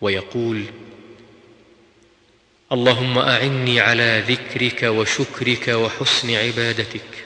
ويقول اللهم أعني على ذكرك وشكرك وحسن عبادتك.